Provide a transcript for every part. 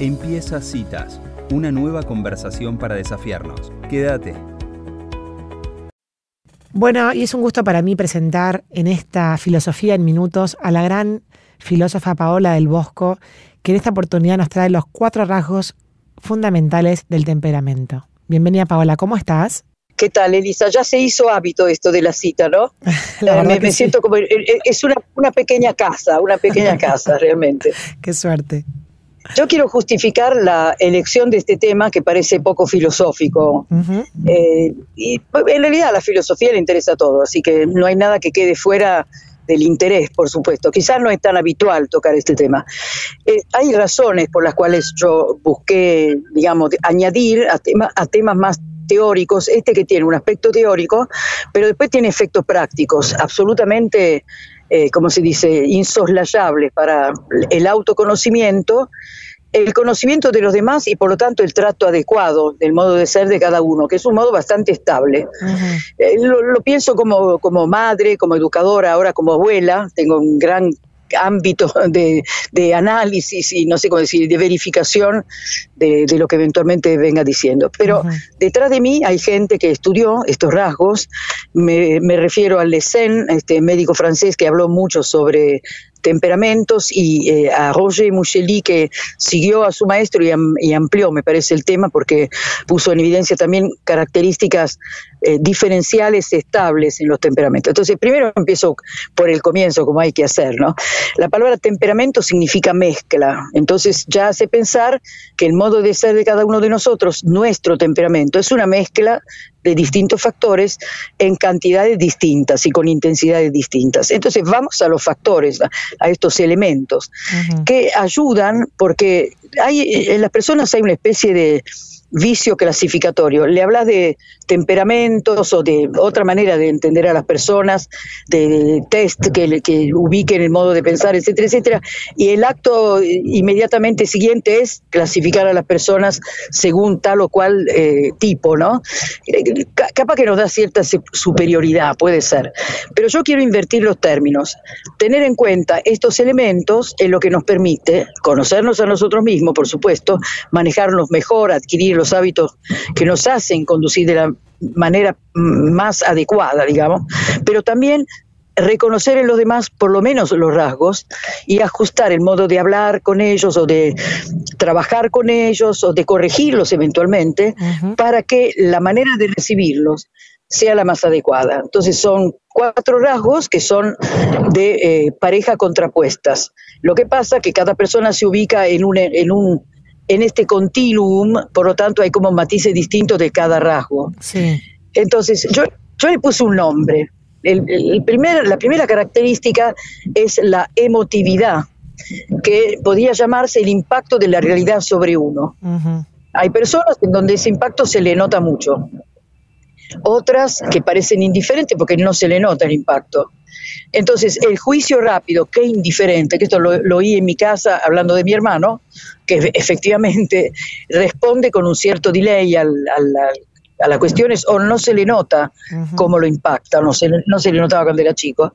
Empieza Citas, una nueva conversación para desafiarnos. Quédate. Bueno, y es un gusto para mí presentar en esta Filosofía en Minutos a la gran filósofa Paola del Bosco, que en esta oportunidad nos trae los cuatro rasgos fundamentales del temperamento. Bienvenida Paola, ¿cómo estás? ¿Qué tal, Elisa? Ya se hizo hábito esto de la cita, ¿no? La verdad me, que me sí. siento como. eh, eh, Es una, una pequeña casa, una pequeña casa, realmente. Qué suerte. Yo quiero justificar la elección de este tema que parece poco filosófico. Eh, y pues, en realidad a la filosofía le interesa todo, así que no hay nada que quede fuera del interés, por supuesto. Quizás no es tan habitual tocar este tema. Eh, hay razones por las cuales yo busqué, digamos, añadir a, tema- a temas más teóricos, este que tiene un aspecto teórico, pero después tiene efectos prácticos, absolutamente, eh, como se dice, insoslayables para el autoconocimiento el conocimiento de los demás y por lo tanto el trato adecuado del modo de ser de cada uno, que es un modo bastante estable. Eh, lo, lo pienso como, como madre, como educadora, ahora como abuela, tengo un gran ámbito de, de análisis y no sé cómo decir, de verificación de, de lo que eventualmente venga diciendo. Pero detrás de mí hay gente que estudió estos rasgos, me, me refiero a Lessen, este médico francés que habló mucho sobre temperamentos y eh, a Roger Mouchely que siguió a su maestro y, am- y amplió, me parece, el tema porque puso en evidencia también características eh, diferenciales estables en los temperamentos. Entonces, primero empiezo por el comienzo, como hay que hacer, ¿no? La palabra temperamento significa mezcla, entonces ya hace pensar que el modo de ser de cada uno de nosotros, nuestro temperamento, es una mezcla de distintos factores en cantidades distintas y con intensidades distintas. Entonces vamos a los factores, a, a estos elementos que ayudan porque hay en las personas hay una especie de vicio clasificatorio. Le hablas de temperamentos o de otra manera de entender a las personas, de, test que, que ubiquen el modo de pensar, etcétera, etcétera. Y el acto eh, inmediatamente siguiente es clasificar a las personas según tal o cual eh, tipo, ¿no? Eh, ca- Capaz que nos da cierta superioridad, puede ser. Pero yo quiero invertir los términos. Tener en cuenta estos elementos es lo que nos permite conocernos a nosotros mismos, por supuesto, manejarnos mejor, adquirir los hábitos que nos hacen conducir de la manera mm, más adecuada, digamos, pero también reconocer en los demás por lo menos los rasgos y ajustar el modo de hablar con ellos o de trabajar con ellos o de corregirlos eventualmente para que la manera de recibirlos sea la más adecuada. Entonces son cuatro rasgos que son de eh, pareja contrapuestas. Lo que pasa que cada persona se ubica en un, en un en este continuum, por lo tanto hay como matices distintos de cada rasgo. Sí. Entonces, yo, yo le puse un nombre. El, el primer, la primera característica es la emotividad, que podría llamarse el impacto de la realidad sobre uno. Ujú. Hay personas en donde ese impacto se le nota mucho. Otras que parecen indiferentes porque no se le nota el impacto. Entonces, el juicio rápido, que indiferente, que esto lo, lo oí en mi casa hablando de mi hermano, que efectivamente responde con un cierto delay al, al- al- a las cuestiones o no se le nota cómo lo impacta, no se, no se le notaba cuando era chico.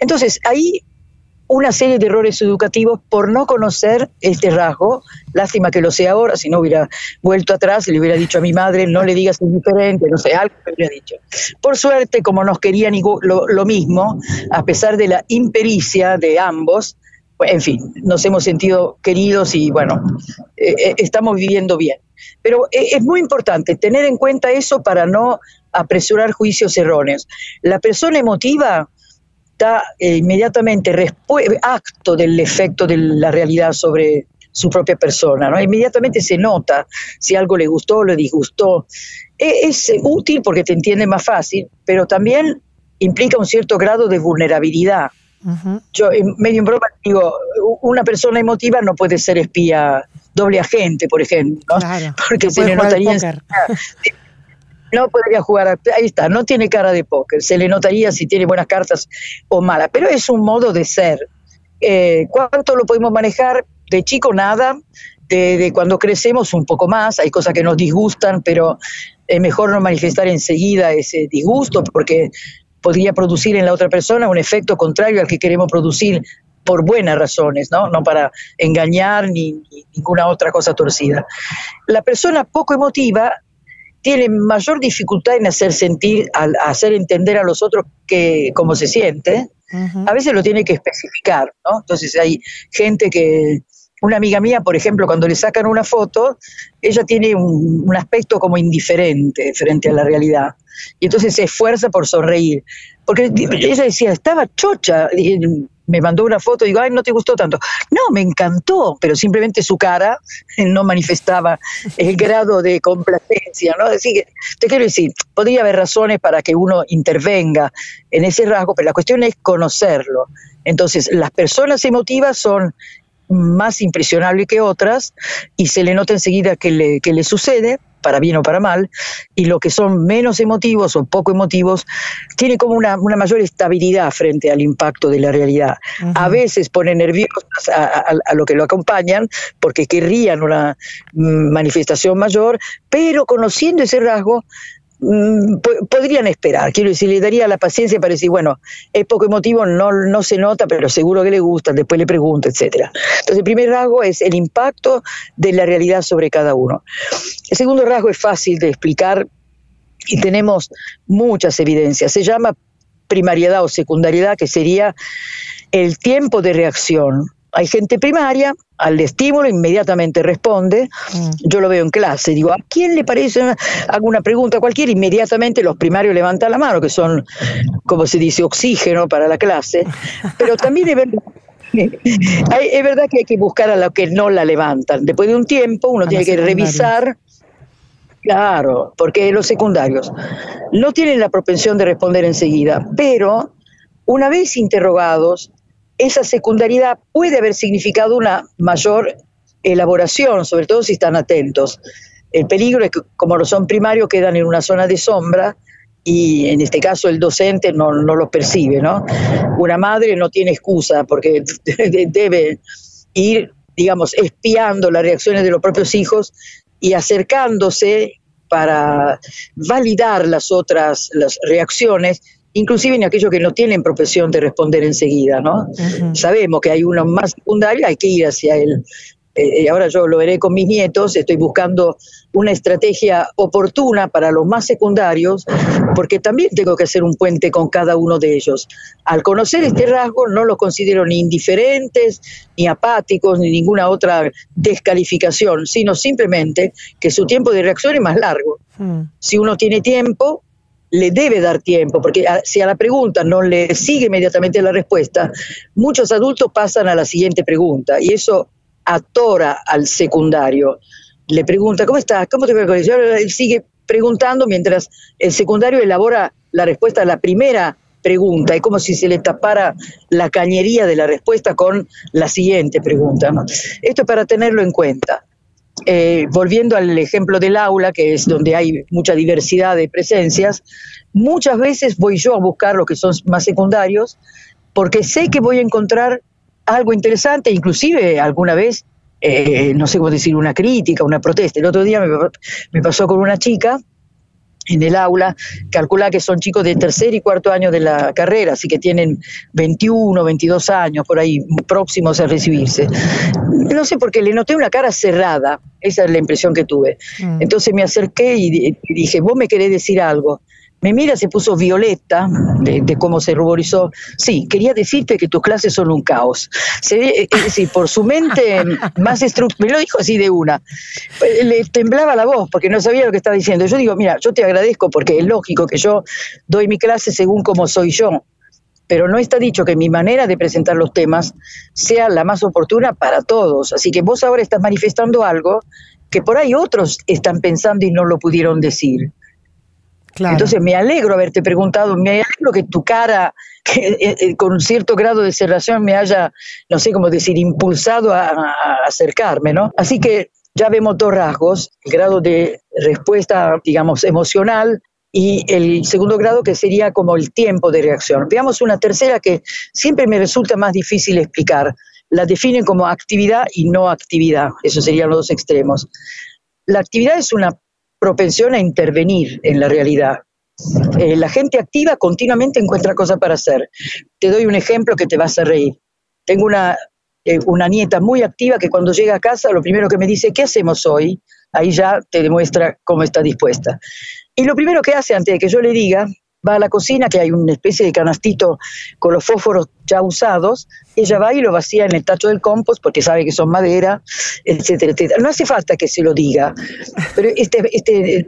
Entonces, ahí una serie de errores educativos por no conocer este rasgo. Lástima que lo sé ahora, si no hubiera vuelto atrás y le hubiera dicho a mi madre, no le digas indiferente, no sé, algo me hubiera dicho. Por suerte, como nos querían lo, lo mismo, a pesar de la impericia de ambos, en fin, nos hemos sentido queridos y bueno, eh, eh, estamos viviendo bien. Pero eh, es muy importante tener en cuenta eso para no apresurar juicios erróneos. La persona emotiva da eh, inmediatamente acto del efecto de la realidad sobre su propia persona, ¿no? Inmediatamente se nota si algo le gustó o le disgustó. E- Es, útil porque te entiende más fácil, pero también implica un cierto grado de vulnerabilidad. Yo en- medio en broma digo, una persona emotiva no puede ser espía, doble agente, por ejemplo, ¿no? Claro. porque No se le notaría. no podría jugar, a- ahí está, no tiene cara de póker, se le notaría si tiene buenas cartas o malas, pero es un modo de ser. Eh, ¿Cuánto lo podemos manejar? De chico nada, de, cuando crecemos un poco más, hay cosas que nos disgustan, pero es mejor no manifestar enseguida ese disgusto porque podría producir en la otra persona un efecto contrario al que queremos producir por buenas razones, ¿no? No para engañar ni, ninguna otra cosa torcida. La persona poco emotiva tiene mayor dificultad en hacer sentir, hacer entender a los otros que cómo se siente. A veces lo tiene que especificar, ¿no? Entonces hay gente que, una amiga mía, por ejemplo, cuando le sacan una foto, ella tiene un, aspecto como indiferente frente a la realidad. Y entonces se esfuerza por sonreír. Porque ella decía, estaba chocha. Me mandó una foto y digo, ay, no te gustó tanto. No, me encantó, pero simplemente su cara no manifestaba el grado de complacencia, ¿no? Así que, te quiero decir, podría haber razones para que uno intervenga en ese rasgo, pero la cuestión es conocerlo. Entonces, las personas emotivas son más impresionable que otras y se le nota enseguida que le, que le sucede, para bien o para mal, y lo que son menos emotivos o poco emotivos, tiene como una, mayor estabilidad frente al impacto de la realidad. A veces pone nerviosos a, a, lo que lo acompañan porque querrían una mm, manifestación mayor, pero conociendo ese rasgo, podrían esperar, quiero decir, le daría la paciencia para decir, bueno, es poco emotivo, no, no se nota, pero seguro que le gusta, después le pregunto, etcétera. Entonces, el primer rasgo es el impacto de la realidad sobre cada uno. El segundo rasgo es fácil de explicar y tenemos muchas evidencias. Se llama primariedad o secundariedad, que sería el tiempo de reacción hay gente primaria, al estímulo inmediatamente responde. Mm. Yo lo veo en clase, digo, ¿a quién le parece? Hago una pregunta cualquiera, inmediatamente los primarios levantan la mano, que son, como se dice, oxígeno para la clase. Pero también es verdad, es verdad que hay que buscar a los que no la levantan. Después de un tiempo uno tiene que revisar. Claro, porque los secundarios no tienen la propensión de responder enseguida, pero una vez interrogados, esa secundariedad puede haber significado una mayor elaboración, sobre todo si están atentos. El peligro es que como no son primarios quedan en una zona de sombra y en este caso el docente no, no lo percibe, ¿no? Una madre no tiene excusa porque debe ir, digamos, espiando las reacciones de los propios hijos y acercándose para validar las otras las reacciones inclusive en aquellos que no tienen profesión de responder enseguida, ¿no? Sabemos que hay uno más secundario, hay que ir hacia él. Eh, eh, ahora yo lo veré con mis nietos, estoy buscando una estrategia oportuna para los más secundarios, porque también tengo que hacer un puente con cada uno de ellos. Al conocer este rasgo, no los considero ni indiferentes, ni apáticos, ni ninguna otra descalificación, sino simplemente que su tiempo de reacción es más largo. Hmm. Si uno tiene tiempo, le debe dar tiempo, porque si a la pregunta no le sigue inmediatamente la respuesta, muchos adultos pasan a la siguiente pregunta y eso atora al secundario. Le pregunta, ¿cómo estás? ¿Cómo te va el Él sigue preguntando mientras el secundario elabora la respuesta a la primera pregunta. Es como si se le tapara la cañería de la respuesta con la siguiente pregunta. Esto es para tenerlo en cuenta. Eh, volviendo al ejemplo del aula, que es donde hay mucha diversidad de presencias, muchas veces voy yo a buscar los que son más secundarios, porque sé que voy a encontrar algo interesante, inclusive alguna vez, eh, no sé cómo decir, una crítica, una protesta. El otro día me pasó con una chica en el aula, calcula que son chicos de tercer y cuarto año de la carrera, así que tienen 21, 22 años por ahí, próximos a recibirse. No sé por qué le noté una cara cerrada, esa es la impresión que tuve. Mm. Entonces me acerqué y dije, vos me querés decir algo. Me mira, se puso violeta de, cómo se ruborizó. Sí, quería decirte que tus clases son un caos. Se, es decir, por su mente más estructurada, me lo dijo así de una. Le temblaba la voz porque no sabía lo que estaba diciendo. Yo digo, mira, yo te agradezco porque es lógico que yo doy mi clase según como soy yo. Pero no está dicho que mi manera de presentar los temas sea la más oportuna para todos. Así que vos ahora estás manifestando algo que por ahí otros están pensando y no lo pudieron decir. Entonces me alegro haberte preguntado, me alegro que tu cara eh, eh, con un cierto grado de cerración me haya, no sé cómo decir, impulsado a, acercarme, ¿no? Así que ya vemos dos rasgos, el grado de respuesta, digamos, emocional y el segundo grado que sería como el tiempo de reacción. Veamos una tercera que siempre me resulta más difícil explicar. La definen como actividad y no actividad. Esos serían los dos extremos. La actividad es una propensión a intervenir en la realidad. Eh, la gente activa continuamente encuentra cosas para hacer. Te doy un ejemplo que te vas a reír. tengo una, eh, una nieta muy activa que cuando llega a casa lo primero que me dice, ¿qué hacemos hoy? Ahí ya te demuestra cómo está dispuesta. Y lo primero que hace antes de que yo le diga va a la cocina, que hay una especie de canastito con los fósforos ya usados, ella va y lo vacía en el tacho del compost porque sabe que son madera, etcétera, etcétera. No hace falta que se lo diga, pero este, este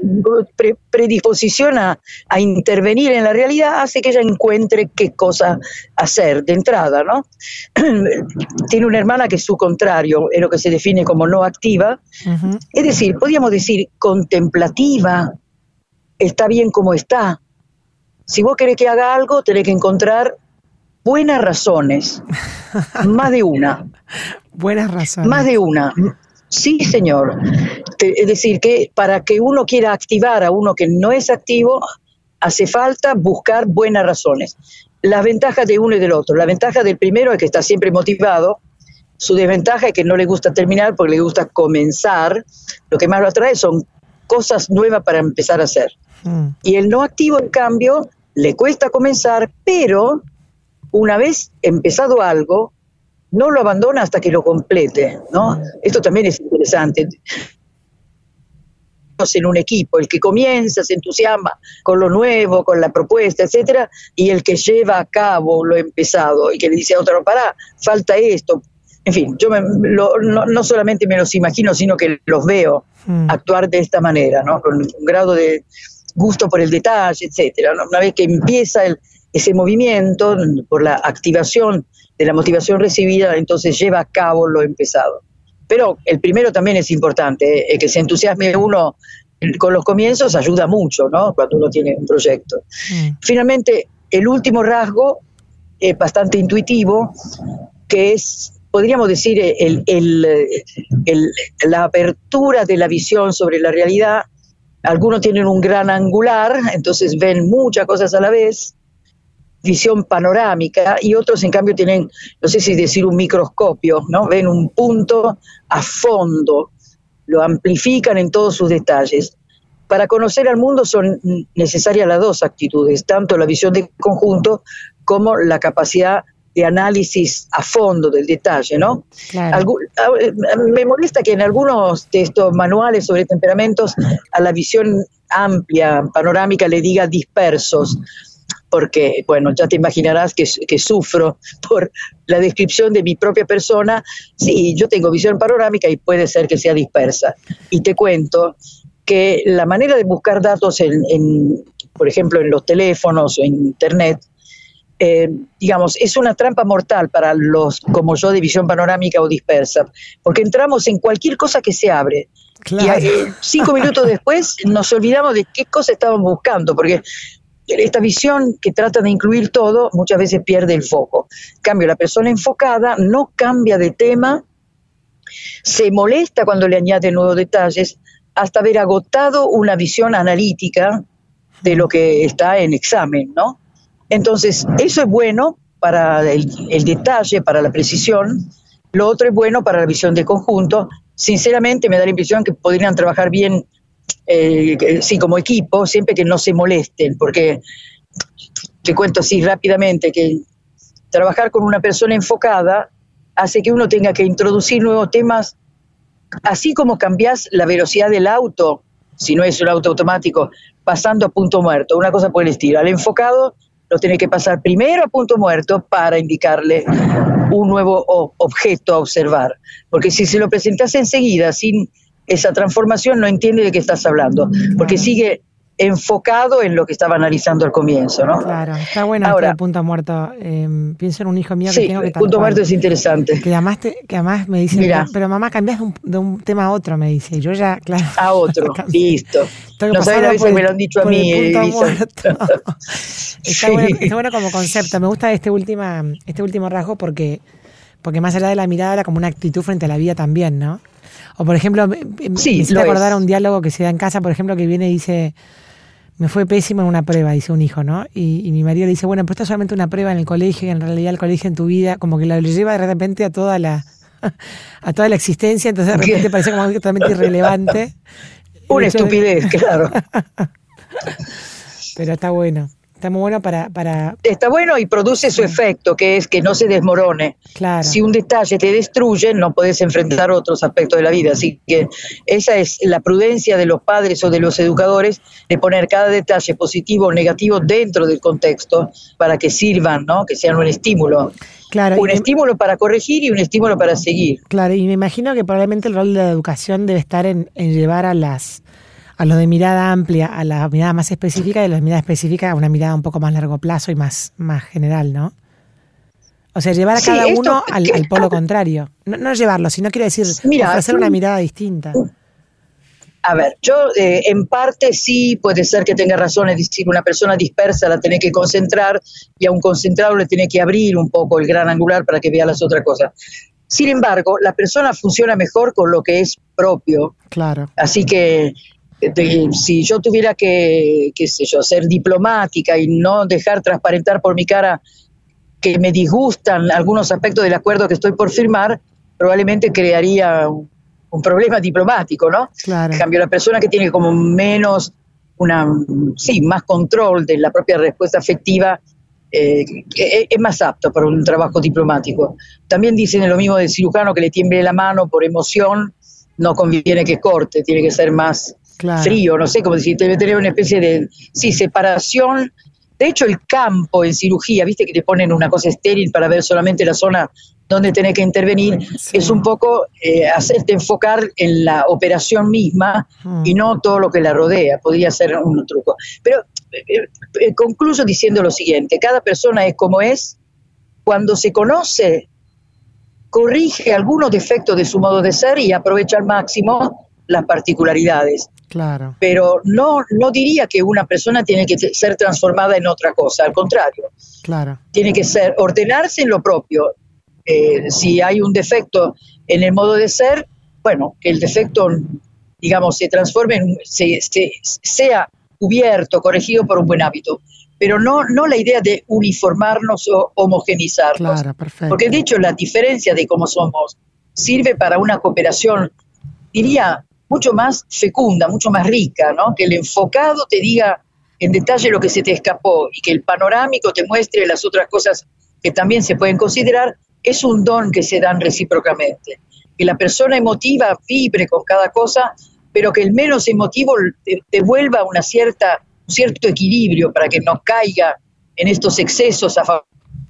predisposición a, a, intervenir en la realidad hace que ella encuentre qué cosa hacer de entrada, ¿no? Tiene una hermana que es su contrario, es lo que se define como no activa, es decir, podríamos decir contemplativa, está bien como está, si vos querés que haga algo, tenés que encontrar buenas razones, más de una. Buenas razones. Más de una. Sí, señor. Es decir, que para que uno quiera activar a uno que no es activo, hace falta buscar buenas razones. Las ventajas de uno y del otro. La ventaja del primero es que está siempre motivado. Su desventaja es que no le gusta terminar porque le gusta comenzar. Lo que más lo atrae son cosas nuevas para empezar a hacer. Mm. Y el no activo, en cambio, le cuesta comenzar, pero una vez empezado algo, no lo abandona hasta que lo complete, ¿no? Esto también es interesante. En un equipo, el que comienza, se entusiasma con lo nuevo, con la propuesta, etcétera, y el que lleva a cabo lo empezado y que le dice a otro, pará, falta esto. En fin, yo no, solamente me los imagino, sino que los veo mm. actuar de esta manera, ¿no? Con un grado de, gusto por el detalle, etcétera. Una vez que empieza ese movimiento por la activación de la motivación recibida, entonces lleva a cabo lo empezado. Pero el primero también es importante, ¿eh? que se entusiasme uno con los comienzos ayuda mucho, ¿no? Cuando uno tiene un proyecto. Mm. Finalmente, el último rasgo es bastante intuitivo, que es, podríamos decir, la apertura de la visión sobre la realidad algunos tienen un gran angular, entonces ven muchas cosas a la vez, visión panorámica, y otros en cambio tienen, no sé si decir un microscopio, ¿no? Ven un punto a fondo, lo amplifican en todos sus detalles. Para conocer al mundo son necesarias las dos actitudes, tanto la visión de conjunto como la capacidad de análisis a fondo del detalle, ¿no? me molesta que en algunos de estos manuales sobre temperamentos a la visión amplia, panorámica, le diga dispersos, porque, bueno, ya te imaginarás que, que, sufro por la descripción de mi propia persona. Sí, yo tengo visión panorámica y puede ser que sea dispersa. Y te cuento que la manera de buscar datos, en, en por ejemplo, en los teléfonos o en Internet, eh, digamos, es una trampa mortal para los como yo de visión panorámica o dispersa, porque entramos en cualquier cosa que se abre. Y eh, cinco minutos después nos olvidamos de qué cosa estábamos buscando, porque esta visión que trata de incluir todo muchas veces pierde el foco. En cambio, la persona enfocada no cambia de tema, se molesta cuando le añade nuevos detalles, hasta haber agotado una visión analítica de lo que está en examen, ¿no? Entonces, eso es bueno para el, detalle, para la precisión. Lo otro es bueno para la visión de conjunto. Sinceramente, me da la impresión que podrían trabajar bien, eh, sí, como equipo, siempre que no se molesten, porque te cuento así rápidamente que trabajar con una persona enfocada hace que uno tenga que introducir nuevos temas, así como cambias la velocidad del auto, si no es un auto automático, pasando a punto muerto, una cosa por el estilo. Al enfocado lo tiene que pasar primero a punto muerto para indicarle un nuevo objeto a observar. Porque si se lo presentas enseguida sin esa transformación, no entiende de qué estás hablando, porque sigue enfocado en lo que estaba analizando al comienzo, ¿no? Claro, está bueno Ahora, el punto muerto. Eh, pienso en un hijo mío que tengo que punto muerto es interesante. Que además, que además me dice, pero mamá, cambias de un, tema a otro, me dice. yo ya, claro. A otro, listo. No sabes a veces me lo han dicho a mí. está, bueno, está bueno como concepto. Me gusta este, última, este último rasgo porque, porque más allá de la mirada era como una actitud frente a la vida también, ¿no? O por ejemplo, me, sí, me acordar a un diálogo que se da en casa, por ejemplo, que viene y dice me fue pésimo en una prueba, dice un hijo, ¿no? Y, mi marido le dice, bueno, pero esto es solamente una prueba en el colegio y en realidad el colegio en tu vida como que lo lleva de repente a toda la a toda la existencia, entonces de repente parece como totalmente irrelevante. Una estupidez, claro. pero está bueno. Está muy bueno para, para... Está bueno y produce su efecto, que es que no se desmorone. Claro. Si un detalle te destruye, no puedes enfrentar otros aspectos de la vida. Así que esa es la prudencia de los padres o de los educadores de poner cada detalle positivo o negativo dentro del contexto para que sirvan, ¿no? Que sean un estímulo. Claro, un estímulo para corregir y un estímulo para seguir. Claro, y me imagino que probablemente el rol de la educación debe estar en, en llevar a las a lo de mirada amplia, a la mirada más específica y a la mirada específica a una mirada un poco más largo plazo y más, más general, ¿no? O sea, llevar a cada uno al, polo contrario. No, llevarlo, sino quiero decir, ofrecer una mirada distinta. A ver, yo eh, en parte sí puede ser que tenga razón, es decir, una persona dispersa la tiene que concentrar y a un concentrado le tiene que abrir un poco el gran angular para que vea las otras cosas. Sin embargo, la persona funciona mejor con lo que es propio. Claro. Así que si yo tuviera que, qué sé yo, ser diplomática y no dejar transparentar por mi cara que me disgustan algunos aspectos del acuerdo que estoy por firmar, probablemente crearía un, problema diplomático, ¿no? Claro. En cambio, la persona que tiene como menos, una, sí, más control de la propia respuesta afectiva, eh, es más apto para un trabajo diplomático. También dicen lo mismo del cirujano que le tiemble la mano por emoción, no conviene que corte, tiene que ser más frío, no sé cómo decir, debe tener una especie de, sí, separación. De hecho, el campo en cirugía, viste que te ponen una cosa estéril para ver solamente la zona donde tenés que intervenir, es un poco eh, hacerte enfocar en la operación misma hmm. y no todo lo que la rodea. Podría ser un truco. Pero eh, eh, concluyo diciendo lo siguiente, cada persona es como es, cuando se conoce, corrige algunos defectos de su modo de ser y aprovecha al máximo las particularidades. Claro. Pero no, no diría que una persona tiene que ser transformada en otra cosa, al contrario. Claro. Tiene que ser, ordenarse en lo propio. Eh, si hay un defecto en el modo de ser, bueno, que el defecto, digamos, se transforme, en, se, sea cubierto, corregido por un buen hábito. Pero no, no la idea de uniformarnos o homogenizarnos. Claro, perfecto. Porque de hecho la diferencia de cómo somos sirve para una cooperación, diría, mucho más fecunda, mucho más rica, ¿no? Que el enfocado te diga en detalle lo que se te escapó y que el panorámico te muestre las otras cosas que también se pueden considerar, es un don que se dan recíprocamente. Que la persona emotiva vibre con cada cosa, pero que el menos emotivo devuelva una cierta, un cierto equilibrio para que no caiga en estos excesos a favor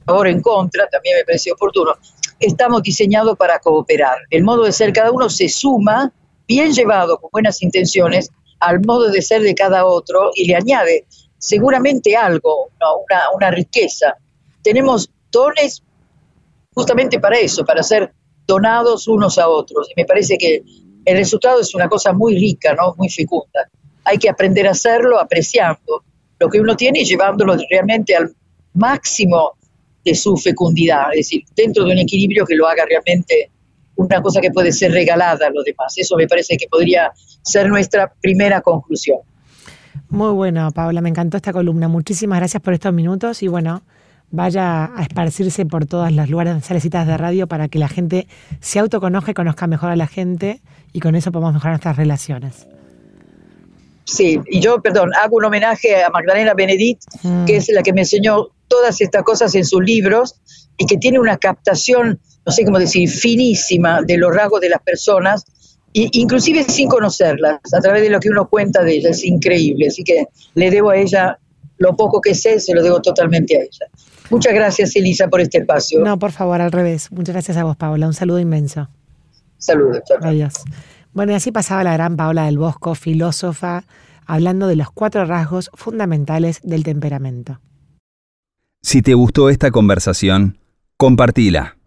o en contra, también me parece oportuno. Estamos diseñados para cooperar. El modo de ser cada uno se suma bien llevado, con buenas intenciones, al modo de ser de cada otro y le añade seguramente algo, una, una riqueza. Tenemos dones justamente para eso, para ser donados unos a otros. Y me parece que el resultado es una cosa muy rica, ¿no? muy fecunda. Hay que aprender a hacerlo apreciando lo que uno tiene y llevándolo realmente al máximo de su fecundidad, es decir, dentro de un equilibrio que lo haga realmente una cosa que puede ser regalada a los demás. Eso me parece que podría ser nuestra primera conclusión. Muy bueno, Paula, me encantó esta columna. Muchísimas gracias por estos minutos y bueno, vaya a esparcirse por todas las lugares donde sale citas de radio para que la gente se autoconozca y conozca mejor a la gente y con eso podemos mejorar nuestras relaciones. Sí, y yo, perdón, hago un homenaje a Magdalena Benedict, mm. que es la que me enseñó todas estas cosas en sus libros y que tiene una captación no sé cómo decir, finísima de los rasgos de las personas, e inclusive sin conocerlas, a través de lo que uno cuenta de ella, es increíble. Así que le debo a ella lo poco que sé, se lo debo totalmente a ella. Muchas gracias, Elisa, por este espacio. No, por favor, al revés. Muchas gracias a vos, Paola. Un saludo inmenso. Saludos. Adiós. Bueno, y así pasaba la gran Paola del Bosco, filósofa, hablando de los cuatro rasgos fundamentales del temperamento. Si te gustó esta conversación, compartila